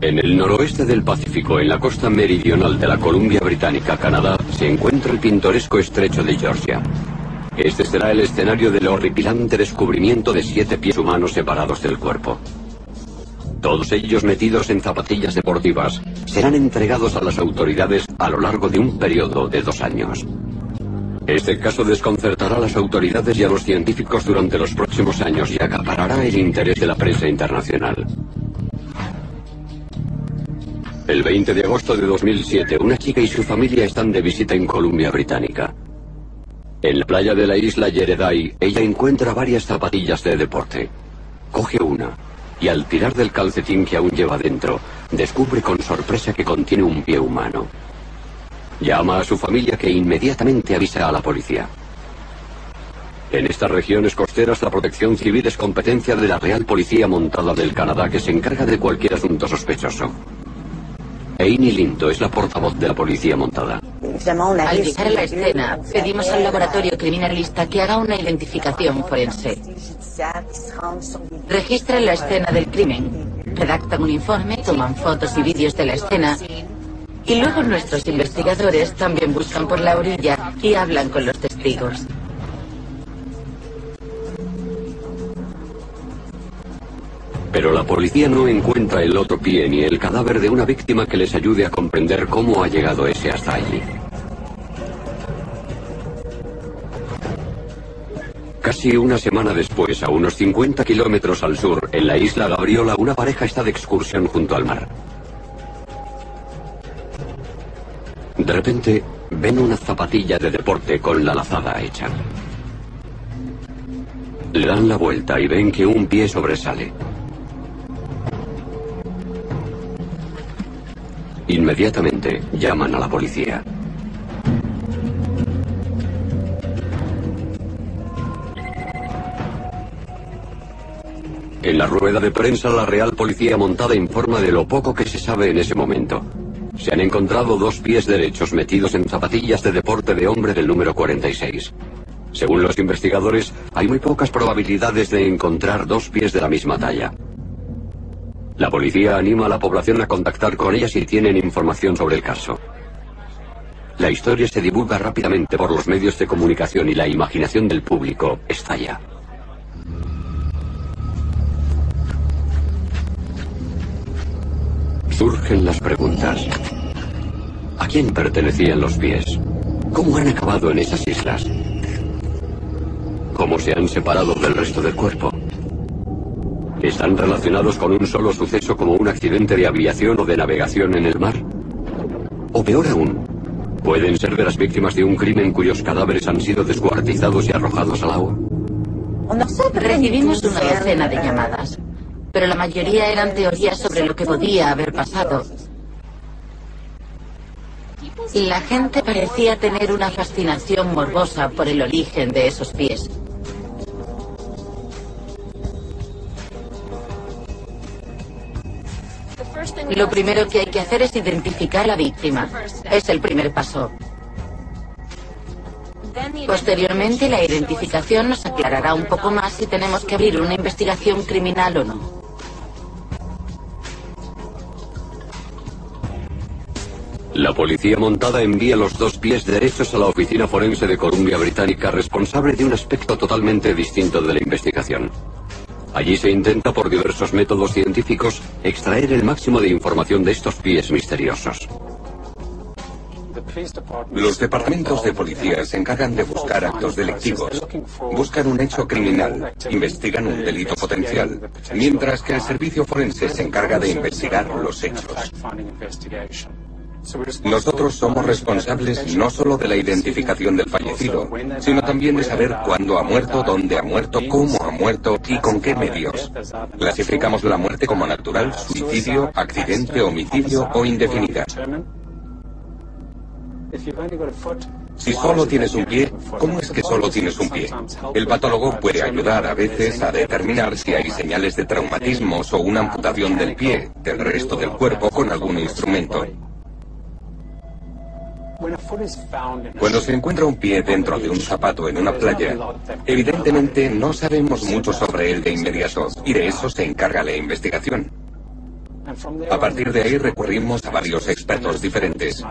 En el noroeste del Pacífico, en la costa meridional de la Columbia Británica, Canadá, se encuentra el pintoresco estrecho de Georgia. Este será el escenario del horripilante descubrimiento de siete pies humanos separados del cuerpo. Todos ellos metidos en zapatillas deportivas serán entregados a las autoridades a lo largo de un periodo de dos años. Este caso desconcertará a las autoridades y a los científicos durante los próximos años y acaparará el interés de la prensa internacional. El 20 de agosto de 2007, una chica y su familia están de visita en Columbia Británica. En la playa de la isla Yereday, ella encuentra varias zapatillas de deporte. Coge una y al tirar del calcetín que aún lleva dentro, descubre con sorpresa que contiene un pie humano. Llama a su familia que inmediatamente avisa a la policía. En estas regiones costeras la protección civil es competencia de la Real Policía Montada del Canadá que se encarga de cualquier asunto sospechoso. Amy Lindo es la portavoz de la policía montada. Al llegar a la escena, pedimos al laboratorio criminalista que haga una identificación forense. Registran la escena del crimen, redactan un informe, toman fotos y vídeos de la escena y luego nuestros investigadores también buscan por la orilla y hablan con los testigos. Pero la policía no encuentra el otro pie ni el cadáver de una víctima que les ayude a comprender cómo ha llegado ese hasta allí. Casi una semana después, a unos 50 kilómetros al sur, en la isla Gabriola, una pareja está de excursión junto al mar. De repente, ven una zapatilla de deporte con la lazada hecha. Le dan la vuelta y ven que un pie sobresale. Inmediatamente llaman a la policía. En la rueda de prensa, la Real Policía Montada informa de lo poco que se sabe en ese momento. Se han encontrado dos pies derechos metidos en zapatillas de deporte de hombre del número 46. Según los investigadores, hay muy pocas probabilidades de encontrar dos pies de la misma talla. La policía anima a la población a contactar con ella si tienen información sobre el caso. La historia se divulga rápidamente por los medios de comunicación y la imaginación del público estalla. Surgen las preguntas. ¿A quién pertenecían los pies? ¿Cómo han acabado en esas islas? ¿Cómo se han separado del resto del cuerpo? ¿Están relacionados con un solo suceso como un accidente de aviación o de navegación en el mar? O peor aún, ¿pueden ser de las víctimas de un crimen cuyos cadáveres han sido descuartizados y arrojados al agua? Recibimos una docena de llamadas, pero la mayoría eran teorías sobre lo que podía haber pasado. La gente parecía tener una fascinación morbosa por el origen de esos pies. Lo primero que hay que hacer es identificar a la víctima. Es el primer paso. Posteriormente, la identificación nos aclarará un poco más si tenemos que abrir una investigación criminal o no. La policía montada envía los dos pies derechos a la oficina forense de Columbia Británica responsable de un aspecto totalmente distinto de la investigación. Allí se intenta por diversos métodos científicos extraer el máximo de información de estos pies misteriosos. Los departamentos de policía se encargan de buscar actos delictivos, buscan un hecho criminal, investigan un delito potencial, mientras que el servicio forense se encarga de investigar los hechos. Nosotros somos responsables no solo de la identificación del fallecido, sino también de saber cuándo ha muerto, dónde ha muerto, cómo ha muerto y con qué medios. Clasificamos la muerte como natural, suicidio, accidente, homicidio o indefinida. Si solo tienes un pie, ¿cómo es que solo tienes un pie? El patólogo puede ayudar a veces a determinar si hay señales de traumatismos o una amputación del pie, del resto del cuerpo con algún instrumento. Cuando se encuentra un pie dentro de un zapato en una playa, evidentemente no sabemos mucho sobre él de inmediato y de eso se encarga la investigación. A partir de ahí recurrimos a varios expertos diferentes.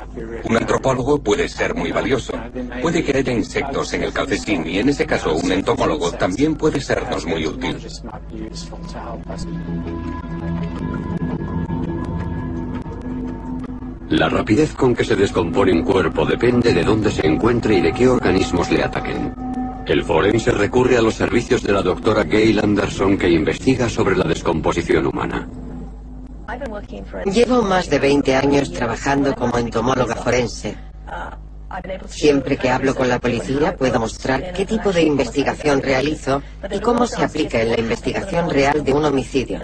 Un antropólogo puede ser muy valioso. Puede que haya insectos en el calcetín y en ese caso un entomólogo también puede sernos muy útil. La rapidez con que se descompone un cuerpo depende de dónde se encuentre y de qué organismos le ataquen. El forense recurre a los servicios de la doctora Gail Anderson que investiga sobre la descomposición humana. Llevo más de 20 años trabajando como entomóloga forense. Siempre que hablo con la policía puedo mostrar qué tipo de investigación realizo y cómo se aplica en la investigación real de un homicidio.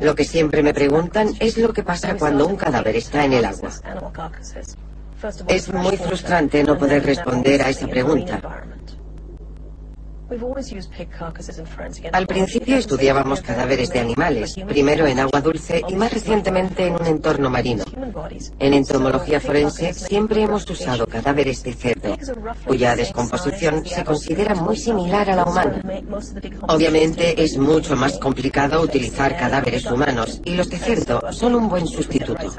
Lo que siempre me preguntan es lo que pasa cuando un cadáver está en el agua. Es muy frustrante no poder responder a esa pregunta. Al principio estudiábamos cadáveres de animales, primero en agua dulce y más recientemente en un entorno marino. En entomología forense siempre hemos usado cadáveres de cerdo, cuya descomposición se considera muy similar a la humana. Obviamente es mucho más complicado utilizar cadáveres humanos y los de cerdo son un buen sustituto.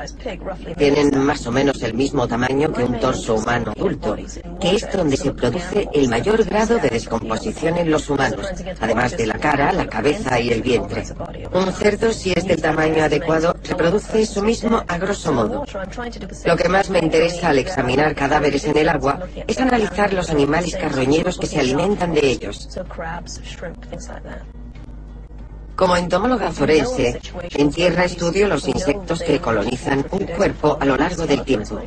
Tienen más o menos el mismo tamaño que un torso humano adulto, que es donde se produce el mayor grado de descomposición en los humanos, además de la cara, la cabeza y el vientre. Un cerdo, si es del tamaño adecuado, reproduce eso mismo a grosso modo. Lo que más me interesa al examinar cadáveres en el agua es analizar los animales carroñeros que se alimentan de ellos. Como entomóloga forense, en tierra estudio los insectos que colonizan un cuerpo a lo largo del tiempo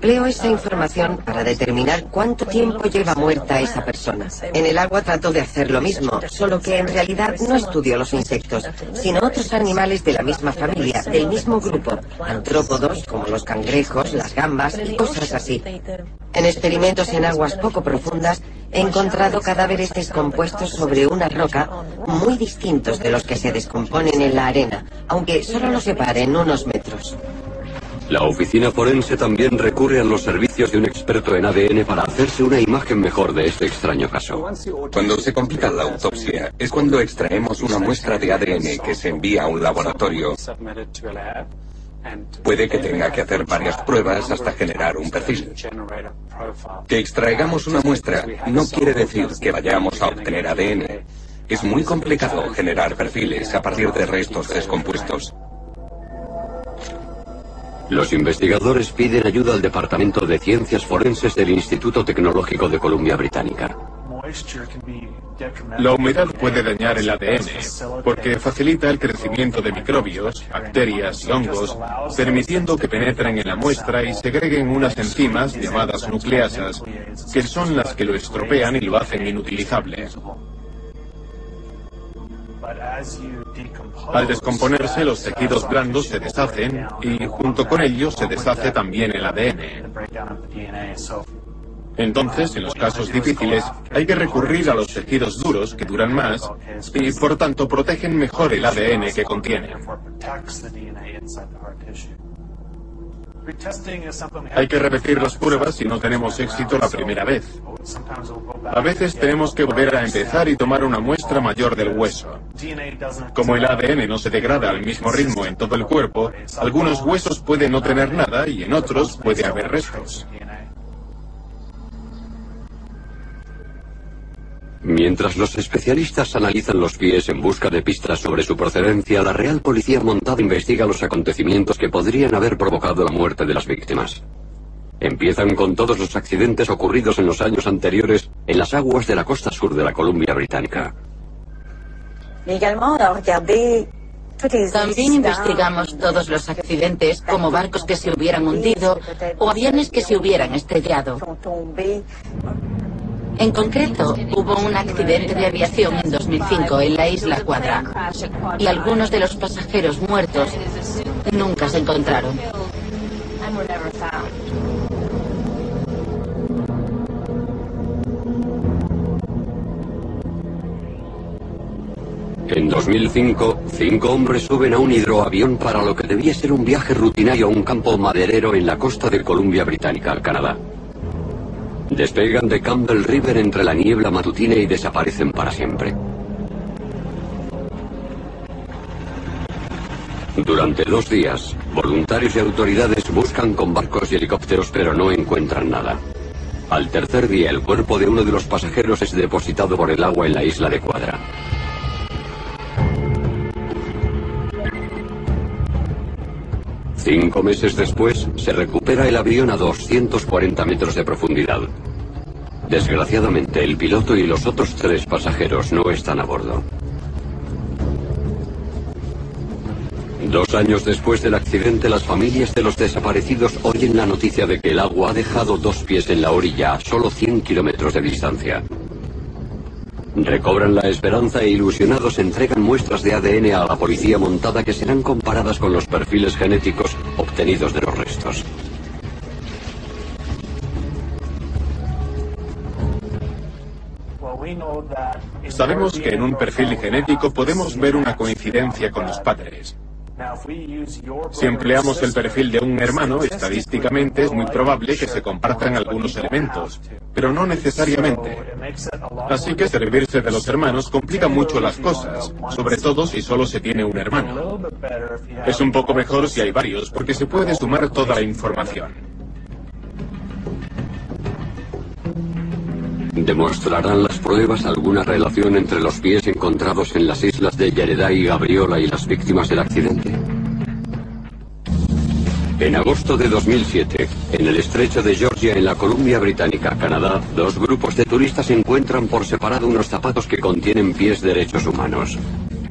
empleo esa información para determinar cuánto tiempo lleva muerta esa persona. En el agua trato de hacer lo mismo, solo que en realidad no estudio los insectos, sino otros animales de la misma familia, del mismo grupo, antrópodos como los cangrejos, las gambas y cosas así. En experimentos en aguas poco profundas he encontrado cadáveres descompuestos sobre una roca muy distintos de los que se descomponen en la arena, aunque solo los separen unos metros. La oficina forense también recurre a los servicios de un experto en ADN para hacerse una imagen mejor de este extraño caso. Cuando se complica la autopsia es cuando extraemos una muestra de ADN que se envía a un laboratorio Puede que tenga que hacer varias pruebas hasta generar un perfil. Que extraigamos una muestra no quiere decir que vayamos a obtener ADN. Es muy complicado generar perfiles a partir de restos descompuestos. Los investigadores piden ayuda al Departamento de Ciencias Forenses del Instituto Tecnológico de Columbia Británica. La humedad puede dañar el ADN porque facilita el crecimiento de microbios, bacterias y hongos, permitiendo que penetren en la muestra y segreguen unas enzimas llamadas nucleasas, que son las que lo estropean y lo hacen inutilizable. Al descomponerse, los tejidos blandos se deshacen y junto con ellos se deshace también el ADN. Entonces, en los casos difíciles, hay que recurrir a los tejidos duros que duran más y, por tanto, protegen mejor el ADN que contienen. Hay que repetir las pruebas si no tenemos éxito la primera vez. A veces tenemos que volver a empezar y tomar una muestra mayor del hueso. Como el ADN no se degrada al mismo ritmo en todo el cuerpo, algunos huesos pueden no tener nada y en otros puede haber restos. Mientras los especialistas analizan los pies en busca de pistas sobre su procedencia, la Real Policía Montada investiga los acontecimientos que podrían haber provocado la muerte de las víctimas. Empiezan con todos los accidentes ocurridos en los años anteriores en las aguas de la costa sur de la Columbia Británica. También investigamos todos los accidentes, como barcos que se hubieran hundido o aviones que se hubieran estrellado. En concreto, hubo un accidente de aviación en 2005 en la isla Cuadra y algunos de los pasajeros muertos nunca se encontraron. En 2005, cinco hombres suben a un hidroavión para lo que debía ser un viaje rutinario a un campo maderero en la costa de Columbia Británica, Canadá. Despegan de Campbell River entre la niebla matutina y desaparecen para siempre. Durante dos días, voluntarios y autoridades buscan con barcos y helicópteros pero no encuentran nada. Al tercer día, el cuerpo de uno de los pasajeros es depositado por el agua en la isla de Cuadra. Cinco meses después, se recupera el avión a 240 metros de profundidad. Desgraciadamente, el piloto y los otros tres pasajeros no están a bordo. Dos años después del accidente, las familias de los desaparecidos oyen la noticia de que el agua ha dejado dos pies en la orilla a solo 100 kilómetros de distancia. Recobran la esperanza e ilusionados entregan muestras de ADN a la policía montada que serán comparadas con los perfiles genéticos obtenidos de los restos. Sabemos que en un perfil genético podemos ver una coincidencia con los padres. Si empleamos el perfil de un hermano, estadísticamente es muy probable que se compartan algunos elementos, pero no necesariamente. Así que servirse de los hermanos complica mucho las cosas, sobre todo si solo se tiene un hermano. Es un poco mejor si hay varios, porque se puede sumar toda la información. ¿Demostrarán las pruebas alguna relación entre los pies encontrados en las islas de Yereday y Gabriola y las víctimas del accidente? En agosto de 2007, en el estrecho de Georgia, en la Columbia Británica, Canadá, dos grupos de turistas encuentran por separado unos zapatos que contienen pies derechos humanos.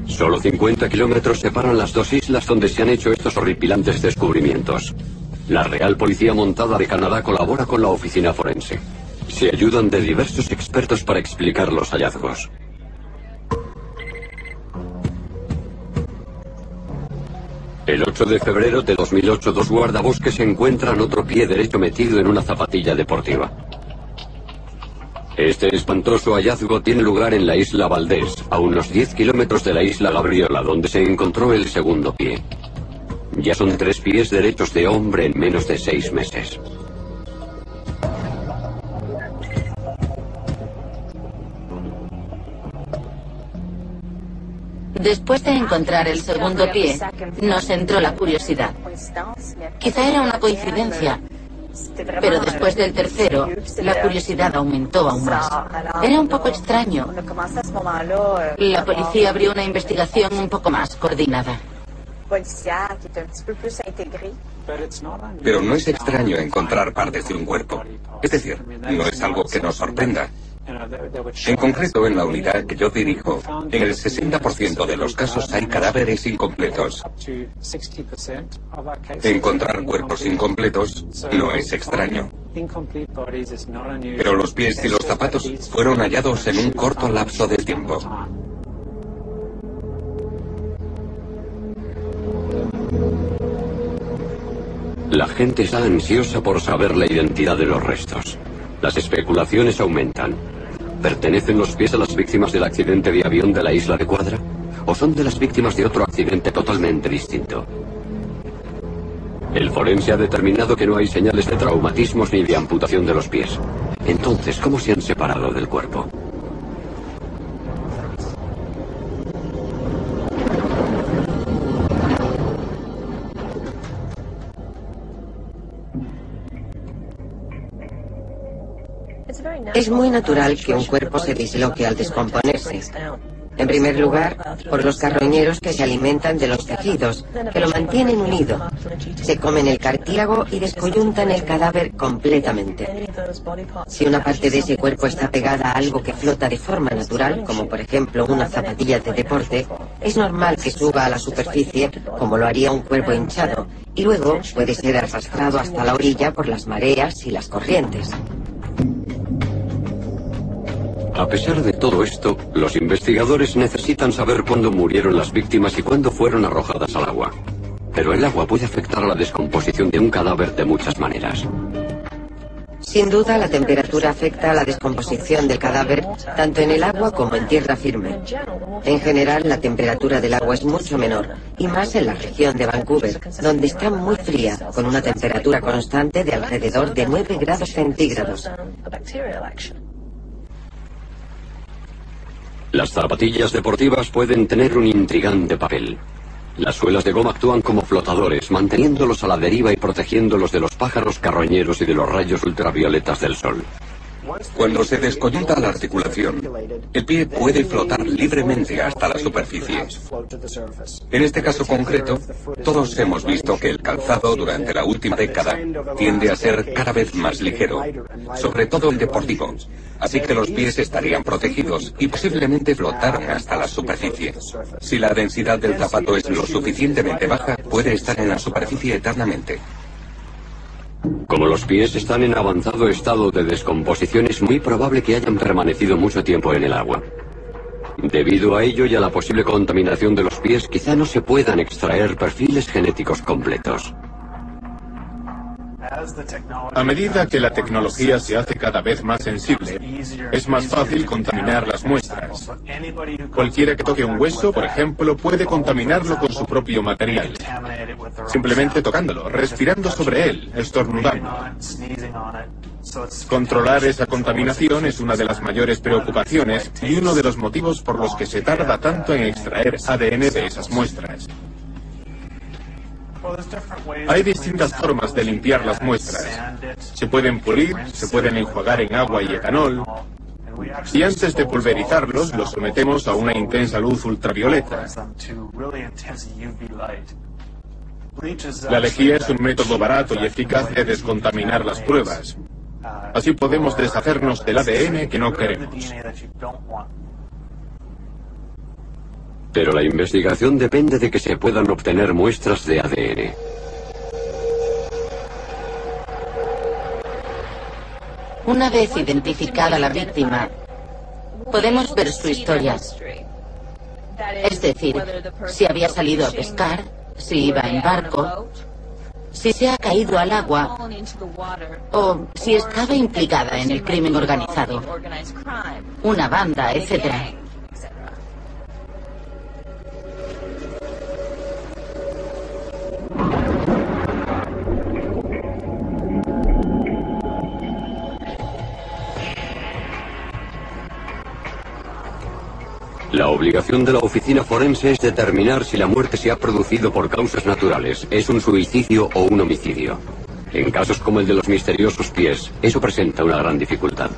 Solo 50 kilómetros separan las dos islas donde se han hecho estos horripilantes descubrimientos. La Real Policía Montada de Canadá colabora con la oficina forense. Se ayudan de diversos expertos para explicar los hallazgos. El 8 de febrero de 2008, dos guardabosques encuentran otro pie derecho metido en una zapatilla deportiva. Este espantoso hallazgo tiene lugar en la isla Valdés, a unos 10 kilómetros de la isla Gabriola, donde se encontró el segundo pie. Ya son tres pies derechos de hombre en menos de seis meses. Después de encontrar el segundo pie, nos entró la curiosidad. Quizá era una coincidencia, pero después del tercero, la curiosidad aumentó aún más. Era un poco extraño. La policía abrió una investigación un poco más coordinada. Pero no es extraño encontrar partes de un cuerpo. Es decir, no es algo que nos sorprenda. En concreto, en la unidad que yo dirijo, en el 60% de los casos hay cadáveres incompletos. Encontrar cuerpos incompletos no es extraño. Pero los pies y los zapatos fueron hallados en un corto lapso de tiempo. La gente está ansiosa por saber la identidad de los restos. Las especulaciones aumentan. ¿Pertenecen los pies a las víctimas del accidente de avión de la isla de Cuadra? ¿O son de las víctimas de otro accidente totalmente distinto? El forense ha determinado que no hay señales de traumatismos ni de amputación de los pies. Entonces, ¿cómo se han separado del cuerpo? Es muy natural que un cuerpo se disloque al descomponerse. En primer lugar, por los carroñeros que se alimentan de los tejidos, que lo mantienen unido. Se comen el cartílago y descoyuntan el cadáver completamente. Si una parte de ese cuerpo está pegada a algo que flota de forma natural, como por ejemplo una zapatilla de deporte, es normal que suba a la superficie como lo haría un cuerpo hinchado, y luego puede ser arrastrado hasta la orilla por las mareas y las corrientes. A pesar de todo esto, los investigadores necesitan saber cuándo murieron las víctimas y cuándo fueron arrojadas al agua. Pero el agua puede afectar a la descomposición de un cadáver de muchas maneras. Sin duda, la temperatura afecta a la descomposición del cadáver tanto en el agua como en tierra firme. En general, la temperatura del agua es mucho menor, y más en la región de Vancouver, donde está muy fría, con una temperatura constante de alrededor de 9 grados centígrados. Las zapatillas deportivas pueden tener un intrigante papel. Las suelas de goma actúan como flotadores, manteniéndolos a la deriva y protegiéndolos de los pájaros carroñeros y de los rayos ultravioletas del sol. Cuando se descoyunta la articulación, el pie puede flotar libremente hasta la superficie. En este caso concreto, todos hemos visto que el calzado durante la última década tiende a ser cada vez más ligero, sobre todo el deportivo, así que los pies estarían protegidos y posiblemente flotaran hasta la superficie. Si la densidad del zapato es lo suficientemente baja, puede estar en la superficie eternamente. Como los pies están en avanzado estado de descomposición, es muy probable que hayan permanecido mucho tiempo en el agua. Debido a ello y a la posible contaminación de los pies, quizá no se puedan extraer perfiles genéticos completos. A medida que la tecnología se hace cada vez más sensible, es más fácil contaminar las muestras. Cualquiera que toque un hueso, por ejemplo, puede contaminarlo con su propio material. Simplemente tocándolo, respirando sobre él, estornudando. Controlar esa contaminación es una de las mayores preocupaciones y uno de los motivos por los que se tarda tanto en extraer ADN de esas muestras. Hay distintas formas de limpiar las muestras. Se pueden pulir, se pueden enjuagar en agua y etanol. Y antes de pulverizarlos, los sometemos a una intensa luz ultravioleta. La lejía es un método barato y eficaz de descontaminar las pruebas. Así podemos deshacernos del ADN que no queremos. Pero la investigación depende de que se puedan obtener muestras de ADN. Una vez identificada la víctima, podemos ver su historia. Es decir, si había salido a pescar, si iba en barco, si se ha caído al agua o si estaba implicada en el crimen organizado, una banda, etc. obligación de la oficina forense es determinar si la muerte se ha producido por causas naturales, es un suicidio o un homicidio. En casos como el de los misteriosos pies, eso presenta una gran dificultad.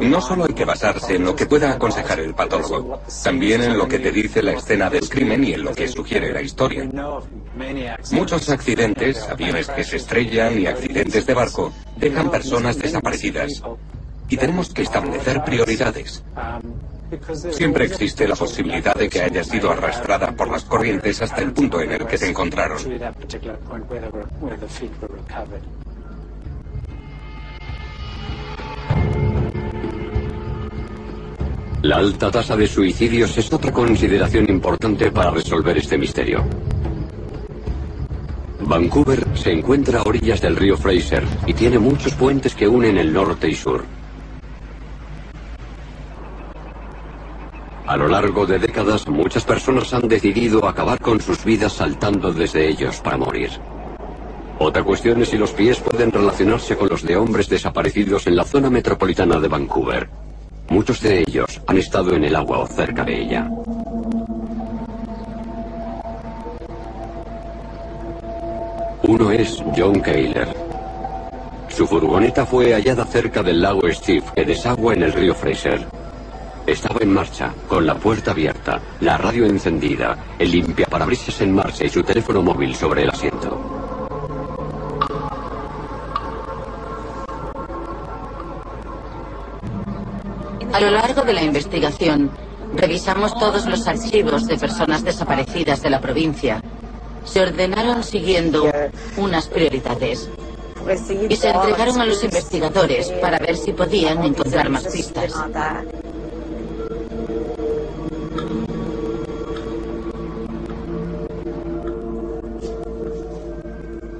No solo hay que basarse en lo que pueda aconsejar el patólogo, también en lo que te dice la escena del crimen y en lo que sugiere la historia. Muchos accidentes, aviones que se estrellan y accidentes de barco, dejan personas desaparecidas. Y tenemos que establecer prioridades. Siempre existe la posibilidad de que haya sido arrastrada por las corrientes hasta el punto en el que se encontraron. La alta tasa de suicidios es otra consideración importante para resolver este misterio. Vancouver se encuentra a orillas del río Fraser y tiene muchos puentes que unen el norte y sur. A lo largo de décadas, muchas personas han decidido acabar con sus vidas saltando desde ellos para morir. Otra cuestión es si los pies pueden relacionarse con los de hombres desaparecidos en la zona metropolitana de Vancouver. Muchos de ellos han estado en el agua o cerca de ella. Uno es John Kayler. Su furgoneta fue hallada cerca del lago Steve, que desagua en el río Fraser. Estaba en marcha, con la puerta abierta, la radio encendida, el limpiaparabrisas en marcha y su teléfono móvil sobre el asiento. A lo largo de la investigación, revisamos todos los archivos de personas desaparecidas de la provincia. Se ordenaron siguiendo unas prioridades y se entregaron a los investigadores para ver si podían encontrar más pistas.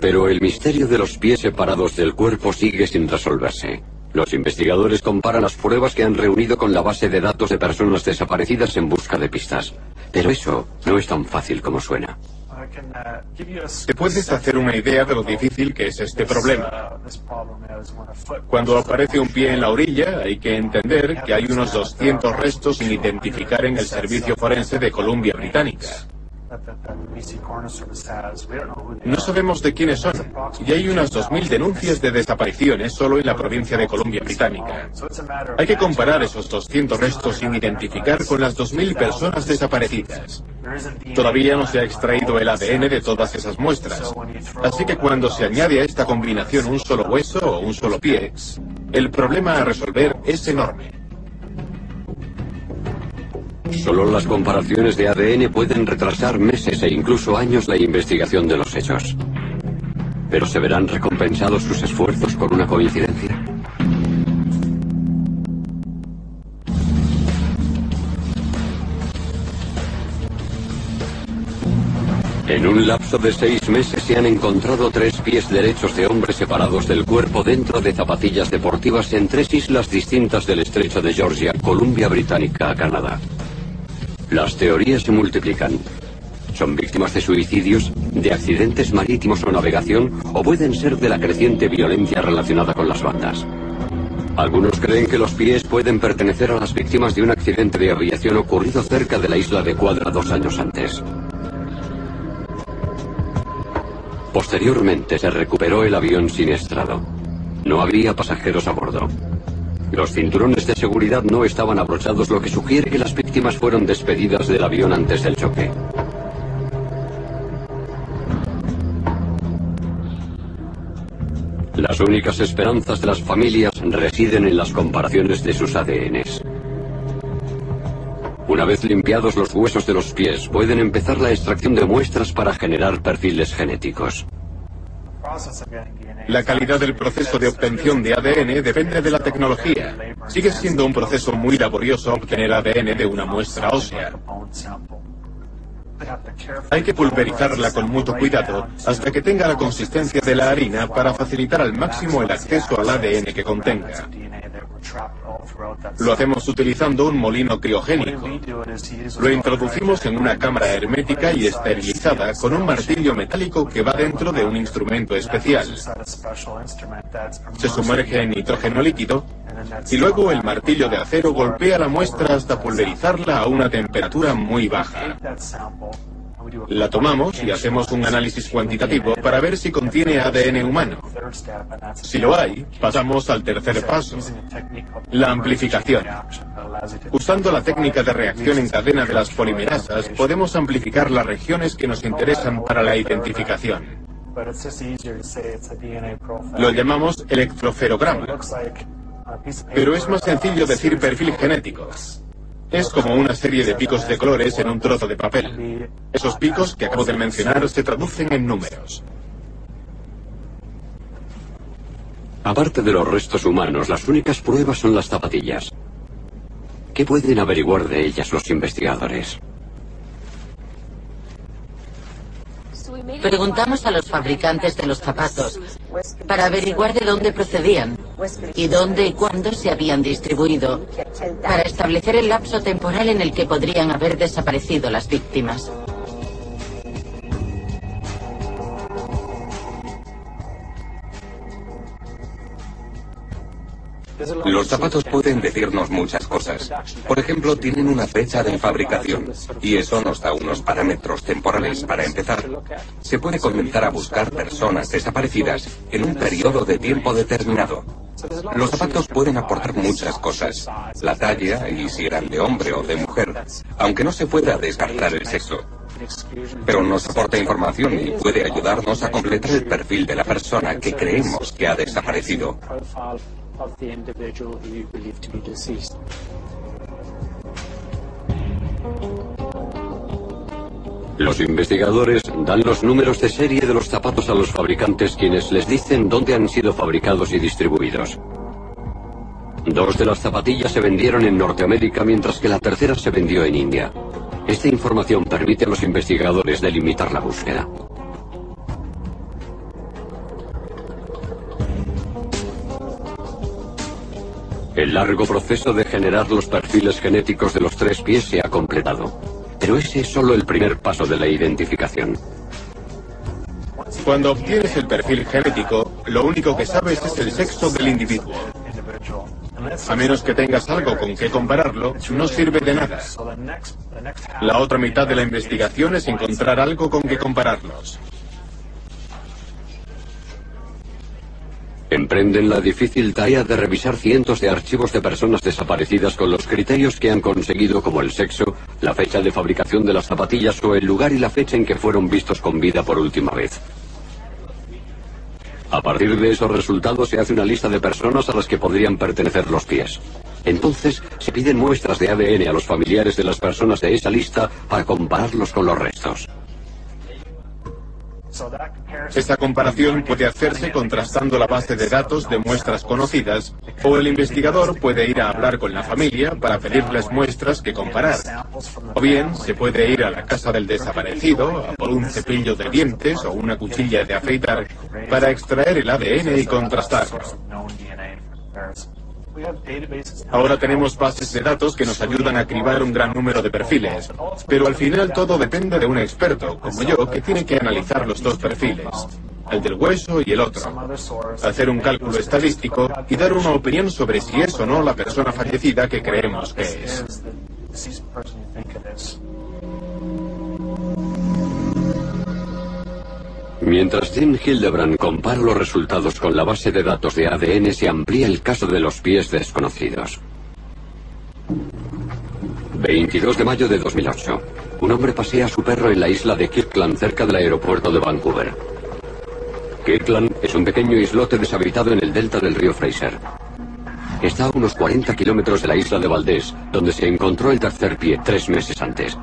Pero el misterio de los pies separados del cuerpo sigue sin resolverse. Los investigadores comparan las pruebas que han reunido con la base de datos de personas desaparecidas en busca de pistas. Pero eso no es tan fácil como suena. Te puedes hacer una idea de lo difícil que es este problema. Cuando aparece un pie en la orilla, hay que entender que hay unos 200 restos sin identificar en el Servicio Forense de Columbia Británica. No sabemos de quiénes son, y hay unas 2.000 denuncias de desapariciones solo en la provincia de Columbia Británica. Hay que comparar esos 200 restos sin identificar con las 2.000 personas desaparecidas. Todavía no se ha extraído el ADN de todas esas muestras, así que cuando se añade a esta combinación un solo hueso o un solo pie, el problema a resolver es enorme. Solo las comparaciones de ADN pueden retrasar meses e incluso años la investigación de los hechos. Pero ¿se verán recompensados sus esfuerzos por una coincidencia? En un lapso de seis meses se han encontrado tres pies derechos de hombres separados del cuerpo dentro de zapatillas deportivas en tres islas distintas del estrecho de Georgia, Columbia Británica, Canadá. Las teorías se multiplican. Son víctimas de suicidios, de accidentes marítimos o navegación, o pueden ser de la creciente violencia relacionada con las bandas. Algunos creen que los pies pueden pertenecer a las víctimas de un accidente de aviación ocurrido cerca de la isla de Cuadra dos años antes. Posteriormente se recuperó el avión siniestrado. No había pasajeros a bordo. Los cinturones de seguridad no estaban abrochados, lo que sugiere que las víctimas fueron despedidas del avión antes del choque. Las únicas esperanzas de las familias residen en las comparaciones de sus ADNs. Una vez limpiados los huesos de los pies, pueden empezar la extracción de muestras para generar perfiles genéticos. La calidad del proceso de obtención de ADN depende de la tecnología. Sigue siendo un proceso muy laborioso obtener ADN de una muestra ósea. Hay que pulverizarla con mucho cuidado hasta que tenga la consistencia de la harina para facilitar al máximo el acceso al ADN que contenga. Lo hacemos utilizando un molino criogénico. Lo introducimos en una cámara hermética y esterilizada con un martillo metálico que va dentro de un instrumento especial. Se sumerge en nitrógeno líquido y luego el martillo de acero golpea la muestra hasta pulverizarla a una temperatura muy baja. La tomamos y hacemos un análisis cuantitativo para ver si contiene ADN humano. Si lo hay, pasamos al tercer paso, la amplificación. Usando la técnica de reacción en cadena de las polimerasas, podemos amplificar las regiones que nos interesan para la identificación. Lo llamamos electroferograma. Pero es más sencillo decir perfil genético. Es como una serie de picos de colores en un trozo de papel. Esos picos que acabo de mencionar se traducen en números. Aparte de los restos humanos, las únicas pruebas son las zapatillas. ¿Qué pueden averiguar de ellas los investigadores? Preguntamos a los fabricantes de los zapatos para averiguar de dónde procedían y dónde y cuándo se habían distribuido, para establecer el lapso temporal en el que podrían haber desaparecido las víctimas. Los zapatos pueden decirnos muchas cosas. Por ejemplo, tienen una fecha de fabricación y eso nos da unos parámetros temporales para empezar. Se puede comenzar a buscar personas desaparecidas en un periodo de tiempo determinado. Los zapatos pueden aportar muchas cosas. La talla y si eran de hombre o de mujer, aunque no se pueda descartar el sexo. Pero nos aporta información y puede ayudarnos a completar el perfil de la persona que creemos que ha desaparecido. Los investigadores dan los números de serie de los zapatos a los fabricantes quienes les dicen dónde han sido fabricados y distribuidos. Dos de las zapatillas se vendieron en Norteamérica mientras que la tercera se vendió en India. Esta información permite a los investigadores delimitar la búsqueda. El largo proceso de generar los perfiles genéticos de los tres pies se ha completado. Pero ese es solo el primer paso de la identificación. Cuando obtienes el perfil genético, lo único que sabes es el sexo del individuo. A menos que tengas algo con que compararlo, no sirve de nada. La otra mitad de la investigación es encontrar algo con que compararlos. Emprenden la difícil tarea de revisar cientos de archivos de personas desaparecidas con los criterios que han conseguido como el sexo, la fecha de fabricación de las zapatillas o el lugar y la fecha en que fueron vistos con vida por última vez. A partir de esos resultados se hace una lista de personas a las que podrían pertenecer los pies. Entonces se piden muestras de ADN a los familiares de las personas de esa lista para compararlos con los restos. Esta comparación puede hacerse contrastando la base de datos de muestras conocidas o el investigador puede ir a hablar con la familia para pedirles muestras que comparar. O bien se puede ir a la casa del desaparecido a por un cepillo de dientes o una cuchilla de afeitar para extraer el ADN y contrastarlo. Ahora tenemos bases de datos que nos ayudan a cribar un gran número de perfiles, pero al final todo depende de un experto, como yo, que tiene que analizar los dos perfiles, el del hueso y el otro, hacer un cálculo estadístico y dar una opinión sobre si es o no la persona fallecida que creemos que es. Mientras Jim Hildebrand compara los resultados con la base de datos de ADN, se amplía el caso de los pies desconocidos. 22 de mayo de 2008. Un hombre pasea a su perro en la isla de Kirkland, cerca del aeropuerto de Vancouver. Kirkland es un pequeño islote deshabitado en el delta del río Fraser. Está a unos 40 kilómetros de la isla de Valdés, donde se encontró el tercer pie tres meses antes.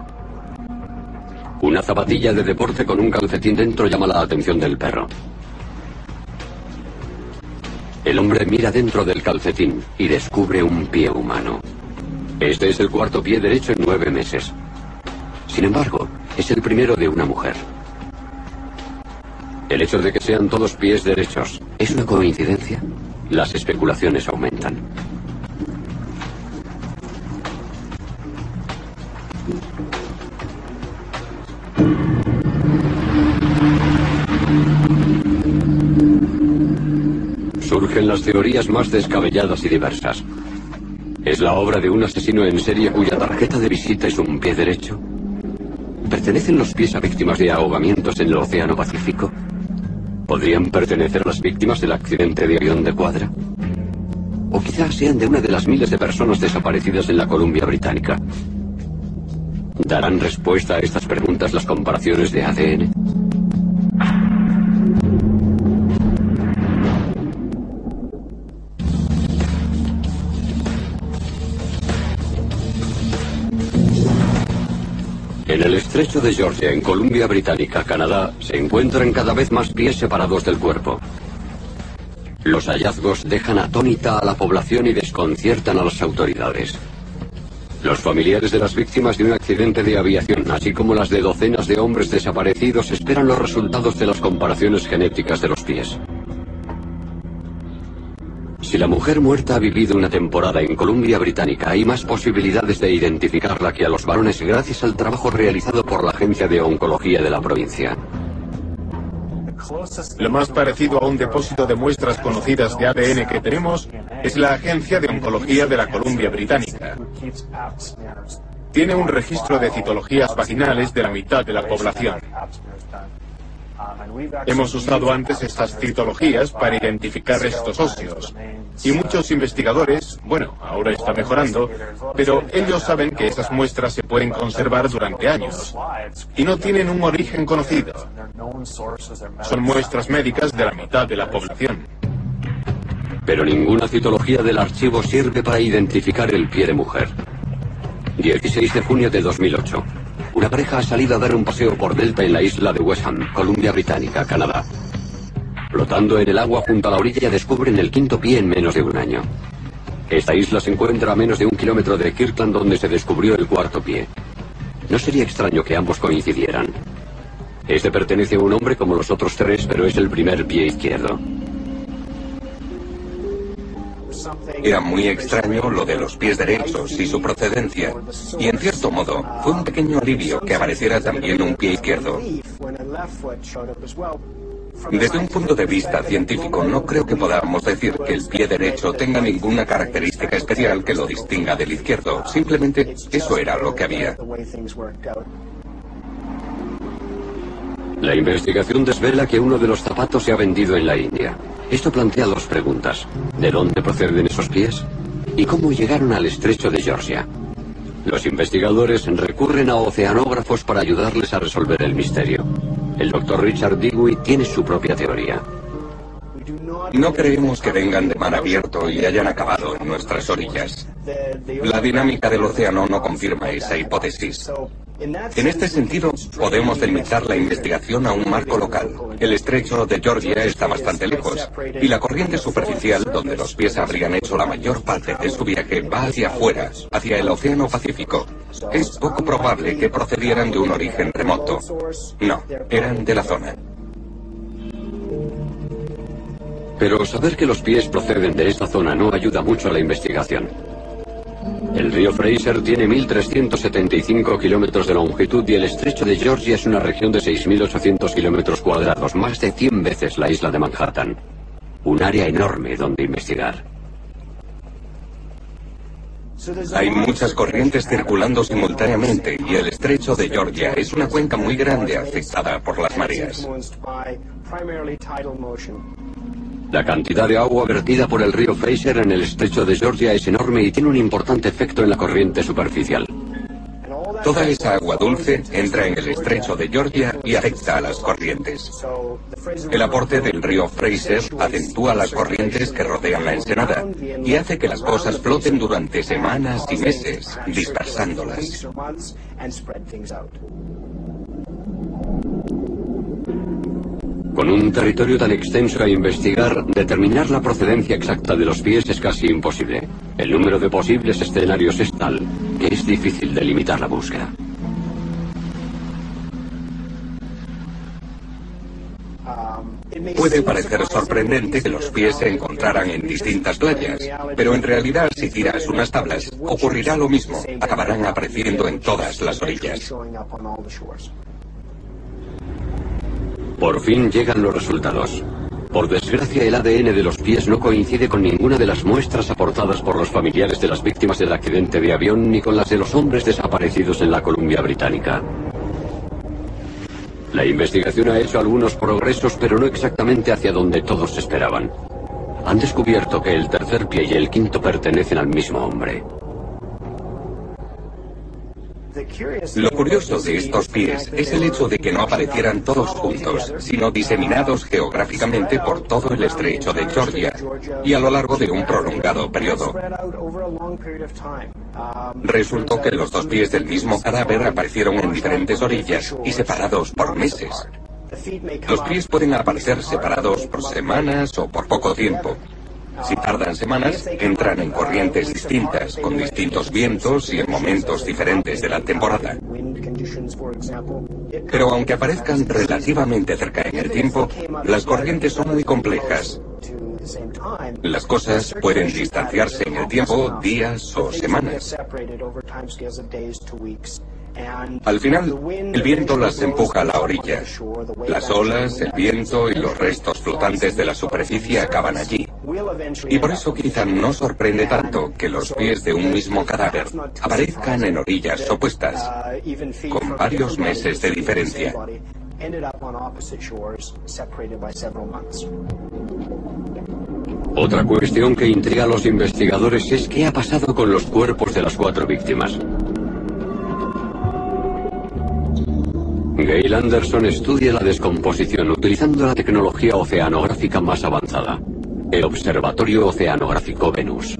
Una zapatilla de deporte con un calcetín dentro llama la atención del perro. El hombre mira dentro del calcetín y descubre un pie humano. Este es el cuarto pie derecho en nueve meses. Sin embargo, es el primero de una mujer. El hecho de que sean todos pies derechos, ¿es una coincidencia? Las especulaciones aumentan. Surgen las teorías más descabelladas y diversas. ¿Es la obra de un asesino en serie cuya tarjeta de visita es un pie derecho? ¿Pertenecen los pies a víctimas de ahogamientos en el Océano Pacífico? ¿Podrían pertenecer a las víctimas del accidente de avión de cuadra? ¿O quizás sean de una de las miles de personas desaparecidas en la Columbia Británica? ¿Darán respuesta a estas preguntas las comparaciones de ADN? En el estrecho de Georgia, en Columbia Británica, Canadá, se encuentran cada vez más pies separados del cuerpo. Los hallazgos dejan atónita a la población y desconciertan a las autoridades. Los familiares de las víctimas de un accidente de aviación, así como las de docenas de hombres desaparecidos, esperan los resultados de las comparaciones genéticas de los pies. Si la mujer muerta ha vivido una temporada en Columbia Británica, hay más posibilidades de identificarla que a los varones gracias al trabajo realizado por la Agencia de Oncología de la provincia. Lo más parecido a un depósito de muestras conocidas de ADN que tenemos es la Agencia de Oncología de la Columbia Británica. Tiene un registro de citologías vaginales de la mitad de la población. Hemos usado antes estas citologías para identificar restos óseos. Y muchos investigadores, bueno, ahora está mejorando, pero ellos saben que esas muestras se pueden conservar durante años. Y no tienen un origen conocido. Son muestras médicas de la mitad de la población. Pero ninguna citología del archivo sirve para identificar el pie de mujer. 16 de junio de 2008. Una pareja ha salido a dar un paseo por delta en la isla de West Ham, Columbia Británica, Canadá. Flotando en el agua junto a la orilla descubren el quinto pie en menos de un año. Esta isla se encuentra a menos de un kilómetro de Kirkland donde se descubrió el cuarto pie. No sería extraño que ambos coincidieran. Este pertenece a un hombre como los otros tres, pero es el primer pie izquierdo. Era muy extraño lo de los pies derechos y su procedencia. Y en cierto modo, fue un pequeño alivio que apareciera también un pie izquierdo. Desde un punto de vista científico, no creo que podamos decir que el pie derecho tenga ninguna característica especial que lo distinga del izquierdo. Simplemente eso era lo que había. La investigación desvela que uno de los zapatos se ha vendido en la India. Esto plantea dos preguntas. ¿De dónde proceden esos pies? ¿Y cómo llegaron al estrecho de Georgia? Los investigadores recurren a oceanógrafos para ayudarles a resolver el misterio. El doctor Richard Dewey tiene su propia teoría. No creemos que vengan de mar abierto y hayan acabado en nuestras orillas. La dinámica del océano no confirma esa hipótesis. En este sentido, podemos delimitar la investigación a un marco local. El estrecho de Georgia está bastante lejos, y la corriente superficial, donde los pies habrían hecho la mayor parte de su viaje, va hacia afuera, hacia el Océano Pacífico. Es poco probable que procedieran de un origen remoto. No, eran de la zona. Pero saber que los pies proceden de esta zona no ayuda mucho a la investigación. El río Fraser tiene 1.375 kilómetros de longitud y el estrecho de Georgia es una región de 6.800 kilómetros cuadrados, más de 100 veces la isla de Manhattan. Un área enorme donde investigar. Hay muchas corrientes circulando simultáneamente y el estrecho de Georgia es una cuenca muy grande afectada por las mareas. La cantidad de agua vertida por el río Fraser en el estrecho de Georgia es enorme y tiene un importante efecto en la corriente superficial. Toda esa agua dulce entra en el estrecho de Georgia y afecta a las corrientes. El aporte del río Fraser acentúa las corrientes que rodean la ensenada y hace que las cosas floten durante semanas y meses, dispersándolas. Con un territorio tan extenso a investigar, determinar la procedencia exacta de los pies es casi imposible. El número de posibles escenarios es tal que es difícil delimitar la búsqueda. Puede parecer sorprendente que los pies se encontraran en distintas playas, pero en realidad si tiras unas tablas, ocurrirá lo mismo. Acabarán apareciendo en todas las orillas. Por fin llegan los resultados. Por desgracia, el ADN de los pies no coincide con ninguna de las muestras aportadas por los familiares de las víctimas del accidente de avión ni con las de los hombres desaparecidos en la Columbia Británica. La investigación ha hecho algunos progresos, pero no exactamente hacia donde todos esperaban. Han descubierto que el tercer pie y el quinto pertenecen al mismo hombre. Lo curioso de estos pies es el hecho de que no aparecieran todos juntos, sino diseminados geográficamente por todo el estrecho de Georgia y a lo largo de un prolongado periodo. Resultó que los dos pies del mismo cadáver aparecieron en diferentes orillas y separados por meses. Los pies pueden aparecer separados por semanas o por poco tiempo. Si tardan semanas, entran en corrientes distintas, con distintos vientos y en momentos diferentes de la temporada. Pero aunque aparezcan relativamente cerca en el tiempo, las corrientes son muy complejas. Las cosas pueden distanciarse en el tiempo días o semanas. Al final, el viento las empuja a la orilla. Las olas, el viento y los restos flotantes de la superficie acaban allí. Y por eso quizá no sorprende tanto que los pies de un mismo cadáver aparezcan en orillas opuestas, con varios meses de diferencia. Otra cuestión que intriga a los investigadores es qué ha pasado con los cuerpos de las cuatro víctimas. Gail Anderson estudia la descomposición utilizando la tecnología oceanográfica más avanzada, el Observatorio Oceanográfico Venus.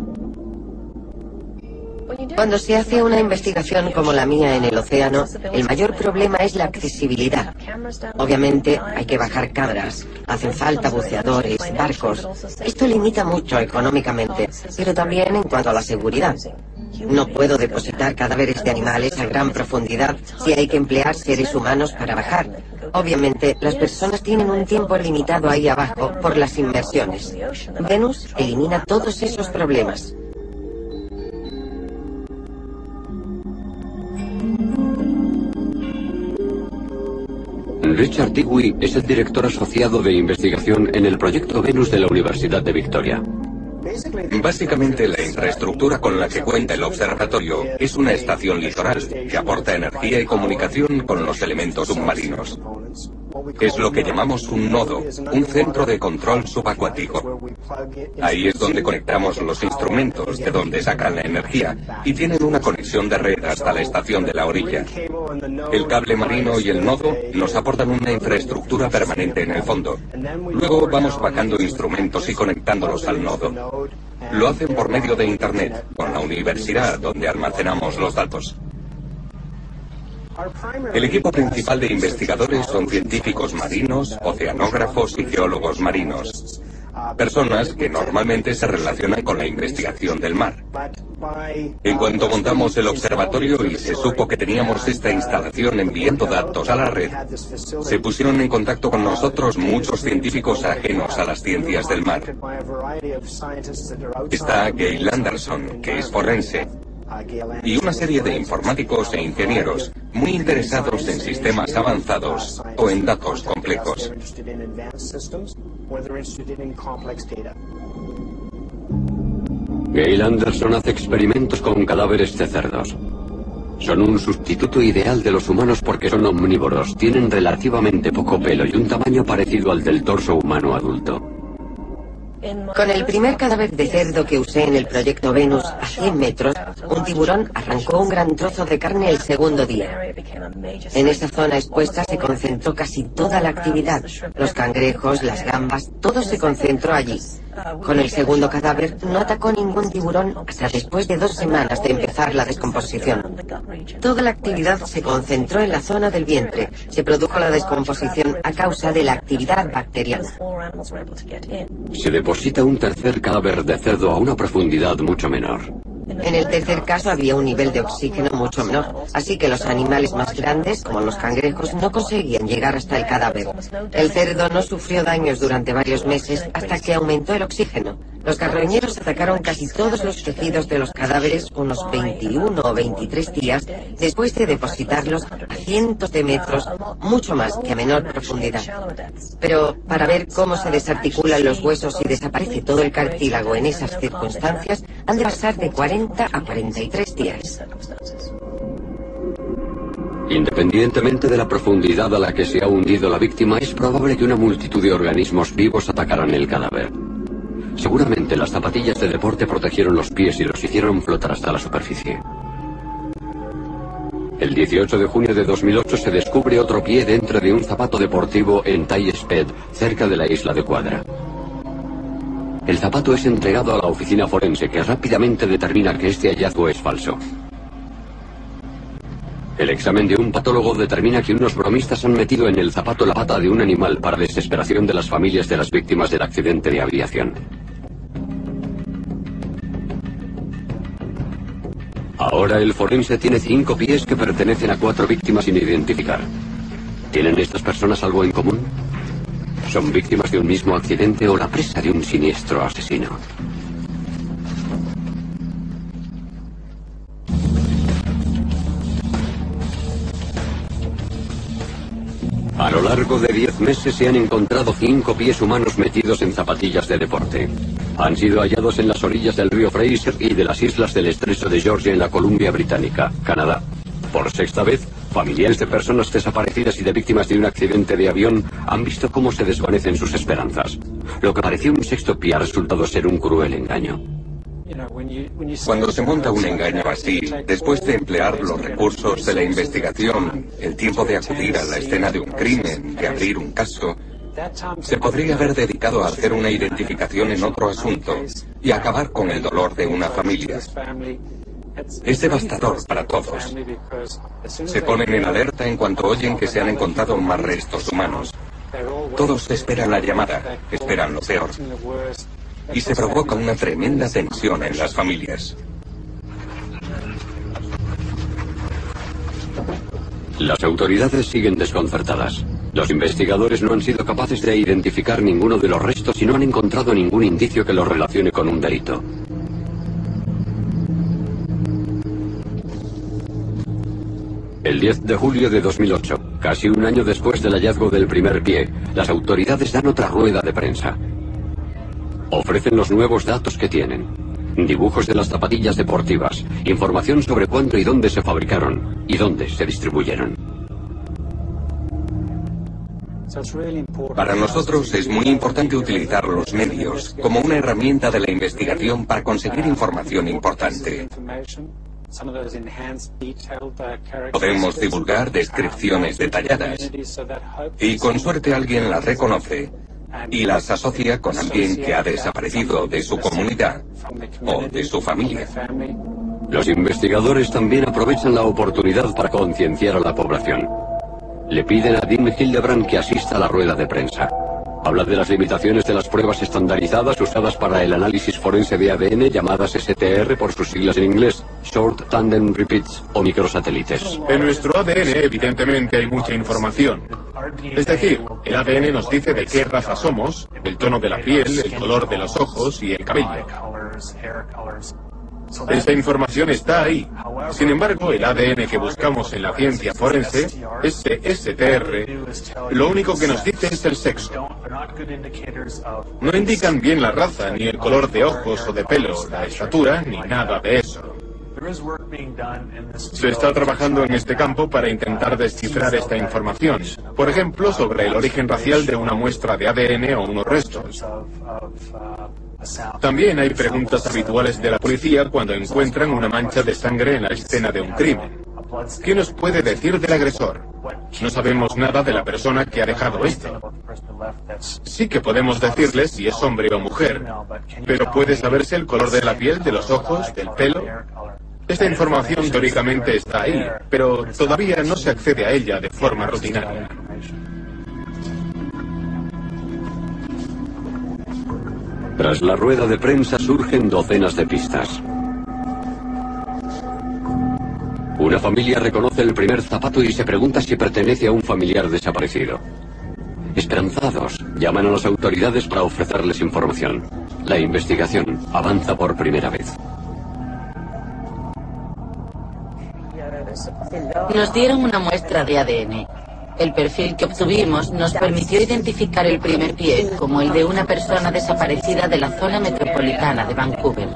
Cuando se hace una investigación como la mía en el océano, el mayor problema es la accesibilidad. Obviamente hay que bajar cámaras, hacen falta buceadores, barcos. Esto limita mucho económicamente, pero también en cuanto a la seguridad. No puedo depositar cadáveres de animales a gran profundidad si hay que emplear seres humanos para bajar. Obviamente, las personas tienen un tiempo limitado ahí abajo por las inmersiones. Venus elimina todos esos problemas. Richard Dewey es el director asociado de investigación en el proyecto Venus de la Universidad de Victoria. Básicamente la infraestructura con la que cuenta el observatorio es una estación litoral que aporta energía y comunicación con los elementos submarinos. Es lo que llamamos un nodo, un centro de control subacuático. Ahí es donde conectamos los instrumentos de donde sacan la energía y tienen una conexión de red hasta la estación de la orilla. El cable marino y el nodo nos aportan una infraestructura permanente en el fondo. Luego vamos bajando instrumentos y conectándolos al nodo. Lo hacen por medio de Internet, con la universidad donde almacenamos los datos. El equipo principal de investigadores son científicos marinos, oceanógrafos y geólogos marinos. Personas que normalmente se relacionan con la investigación del mar. En cuanto montamos el observatorio y se supo que teníamos esta instalación enviando datos a la red, se pusieron en contacto con nosotros muchos científicos ajenos a las ciencias del mar. Está Gail Anderson, que es forense, y una serie de informáticos e ingenieros muy interesados en sistemas avanzados o en datos complejos. Gail Anderson hace experimentos con cadáveres de cerdos. Son un sustituto ideal de los humanos porque son omnívoros, tienen relativamente poco pelo y un tamaño parecido al del torso humano adulto. Con el primer cadáver de cerdo que usé en el proyecto Venus a 100 metros, un tiburón arrancó un gran trozo de carne el segundo día. En esa zona expuesta se concentró casi toda la actividad. Los cangrejos, las gambas, todo se concentró allí. Con el segundo cadáver no atacó ningún tiburón hasta después de dos semanas de empezar la descomposición. Toda la actividad se concentró en la zona del vientre. Se produjo la descomposición a causa de la actividad bacteriana. Se deposita un tercer cadáver de cerdo a una profundidad mucho menor. En el tercer caso había un nivel de oxígeno mucho menor, así que los animales más grandes, como los cangrejos, no conseguían llegar hasta el cadáver. El cerdo no sufrió daños durante varios meses hasta que aumentó el oxígeno. Los carroñeros atacaron casi todos los tejidos de los cadáveres unos 21 o 23 días después de depositarlos a cientos de metros, mucho más que a menor profundidad. Pero para ver cómo se desarticulan los huesos y desaparece todo el cartílago en esas circunstancias, han de pasar de 40 a 43 días. Independientemente de la profundidad a la que se ha hundido la víctima, es probable que una multitud de organismos vivos atacaran el cadáver. Seguramente las zapatillas de deporte protegieron los pies y los hicieron flotar hasta la superficie. El 18 de junio de 2008 se descubre otro pie dentro de un zapato deportivo en Sped, cerca de la isla de Cuadra. El zapato es entregado a la oficina forense que rápidamente determina que este hallazgo es falso. El examen de un patólogo determina que unos bromistas han metido en el zapato la pata de un animal para desesperación de las familias de las víctimas del accidente de aviación. Ahora el forense tiene cinco pies que pertenecen a cuatro víctimas sin identificar. ¿Tienen estas personas algo en común? ¿Son víctimas de un mismo accidente o la presa de un siniestro asesino? A lo largo de diez meses se han encontrado cinco pies humanos metidos en zapatillas de deporte. Han sido hallados en las orillas del río Fraser y de las islas del estrecho de Georgia en la Columbia Británica, Canadá. Por sexta vez, familiares de personas desaparecidas y de víctimas de un accidente de avión han visto cómo se desvanecen sus esperanzas. Lo que parecía un sexto pie ha resultado ser un cruel engaño. Cuando se monta un engaño así, después de emplear los recursos de la investigación, el tiempo de acudir a la escena de un crimen, de abrir un caso, se podría haber dedicado a hacer una identificación en otro asunto y acabar con el dolor de una familia. Es devastador para todos. Se ponen en alerta en cuanto oyen que se han encontrado más restos humanos. Todos esperan la llamada, esperan lo peor y se provoca una tremenda tensión en las familias. Las autoridades siguen desconcertadas. Los investigadores no han sido capaces de identificar ninguno de los restos y no han encontrado ningún indicio que los relacione con un delito. El 10 de julio de 2008, casi un año después del hallazgo del primer pie, las autoridades dan otra rueda de prensa. Ofrecen los nuevos datos que tienen. Dibujos de las zapatillas deportivas, información sobre cuándo y dónde se fabricaron y dónde se distribuyeron. Para nosotros es muy importante utilizar los medios como una herramienta de la investigación para conseguir información importante. Podemos divulgar descripciones detalladas y con suerte alguien las reconoce y las asocia con alguien que ha desaparecido de su comunidad o de su familia. Los investigadores también aprovechan la oportunidad para concienciar a la población. Le piden a Dean Hildebrand que asista a la rueda de prensa. Habla de las limitaciones de las pruebas estandarizadas usadas para el análisis forense de ADN llamadas STR por sus siglas en inglés, Short Tandem Repeats o microsatélites. En nuestro ADN evidentemente hay mucha información. Es decir, el ADN nos dice de qué raza somos, el tono de la piel, el color de los ojos y el cabello. Esta información está ahí. Sin embargo, el ADN que buscamos en la ciencia forense, ese STR, lo único que nos dice es el sexo. No indican bien la raza, ni el color de ojos o de pelos, la estatura, ni nada de eso. Se está trabajando en este campo para intentar descifrar esta información, por ejemplo, sobre el origen racial de una muestra de ADN o unos restos. También hay preguntas habituales de la policía cuando encuentran una mancha de sangre en la escena de un crimen. ¿Qué nos puede decir del agresor? No sabemos nada de la persona que ha dejado esto. Sí que podemos decirle si es hombre o mujer, pero puede saberse el color de la piel, de los ojos, del pelo. Esta información teóricamente está ahí, pero todavía no se accede a ella de forma rutinaria. Tras la rueda de prensa surgen docenas de pistas. Una familia reconoce el primer zapato y se pregunta si pertenece a un familiar desaparecido. Esperanzados, llaman a las autoridades para ofrecerles información. La investigación avanza por primera vez. Nos dieron una muestra de ADN. El perfil que obtuvimos nos permitió identificar el primer pie como el de una persona desaparecida de la zona metropolitana de Vancouver.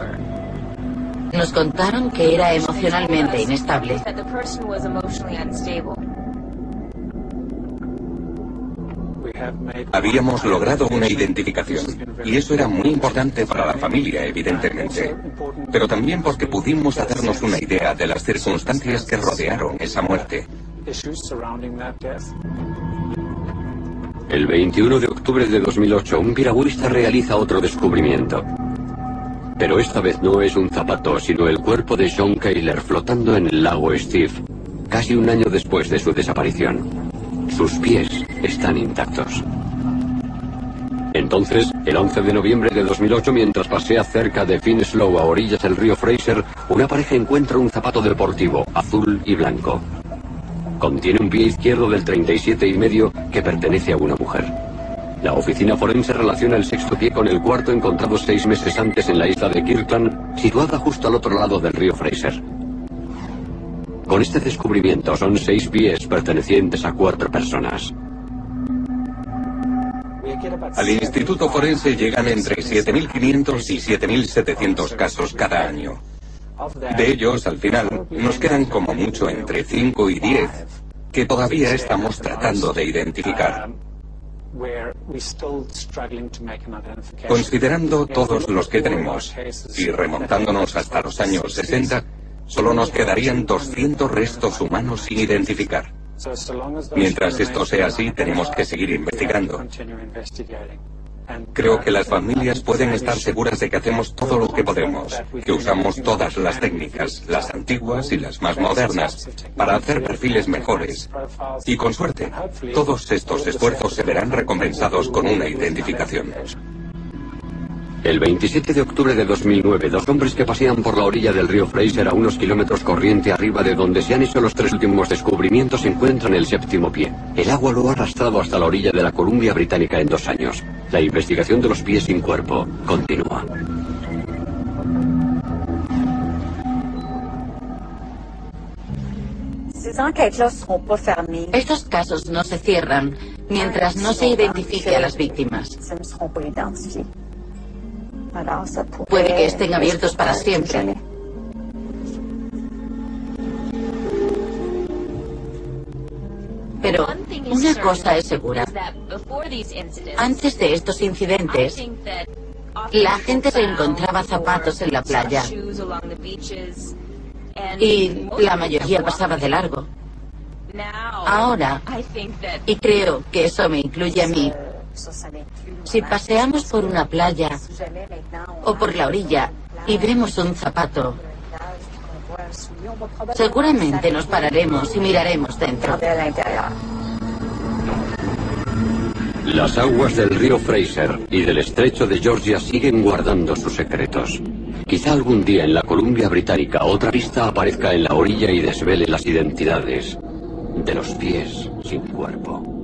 Nos contaron que era emocionalmente inestable. Habíamos logrado una identificación y eso era muy importante para la familia, evidentemente, pero también porque pudimos hacernos una idea de las circunstancias que rodearon esa muerte. El 21 de octubre de 2008, un piragüista realiza otro descubrimiento. Pero esta vez no es un zapato, sino el cuerpo de John Kayler flotando en el lago Steve, casi un año después de su desaparición. Sus pies están intactos. Entonces, el 11 de noviembre de 2008, mientras pasea cerca de Finslow a orillas del río Fraser, una pareja encuentra un zapato deportivo, azul y blanco. Contiene un pie izquierdo del 37 y medio que pertenece a una mujer. La oficina forense relaciona el sexto pie con el cuarto encontrado seis meses antes en la isla de Kirkland, situada justo al otro lado del río Fraser. Con este descubrimiento son seis pies pertenecientes a cuatro personas. Al Instituto Forense llegan entre 7.500 y 7.700 casos cada año. De ellos, al final, nos quedan como mucho entre 5 y 10 que todavía estamos tratando de identificar. Considerando todos los que tenemos y remontándonos hasta los años 60, solo nos quedarían 200 restos humanos sin identificar. Mientras esto sea así, tenemos que seguir investigando. Creo que las familias pueden estar seguras de que hacemos todo lo que podemos, que usamos todas las técnicas, las antiguas y las más modernas, para hacer perfiles mejores. Y con suerte, todos estos esfuerzos se verán recompensados con una identificación. El 27 de octubre de 2009, dos hombres que pasean por la orilla del río Fraser a unos kilómetros corriente arriba de donde se han hecho los tres últimos descubrimientos encuentran el séptimo pie. El agua lo ha arrastrado hasta la orilla de la Columbia Británica en dos años. La investigación de los pies sin cuerpo continúa. Estos casos no se cierran mientras no se identifique a las víctimas. Puede que estén abiertos para siempre. Pero una cosa es segura. Antes de estos incidentes, la gente se encontraba zapatos en la playa y la mayoría pasaba de largo. Ahora, y creo que eso me incluye a mí, si paseamos por una playa o por la orilla y vemos un zapato, seguramente nos pararemos y miraremos dentro. Las aguas del río Fraser y del estrecho de Georgia siguen guardando sus secretos. Quizá algún día en la Columbia Británica otra vista aparezca en la orilla y desvele las identidades de los pies sin cuerpo.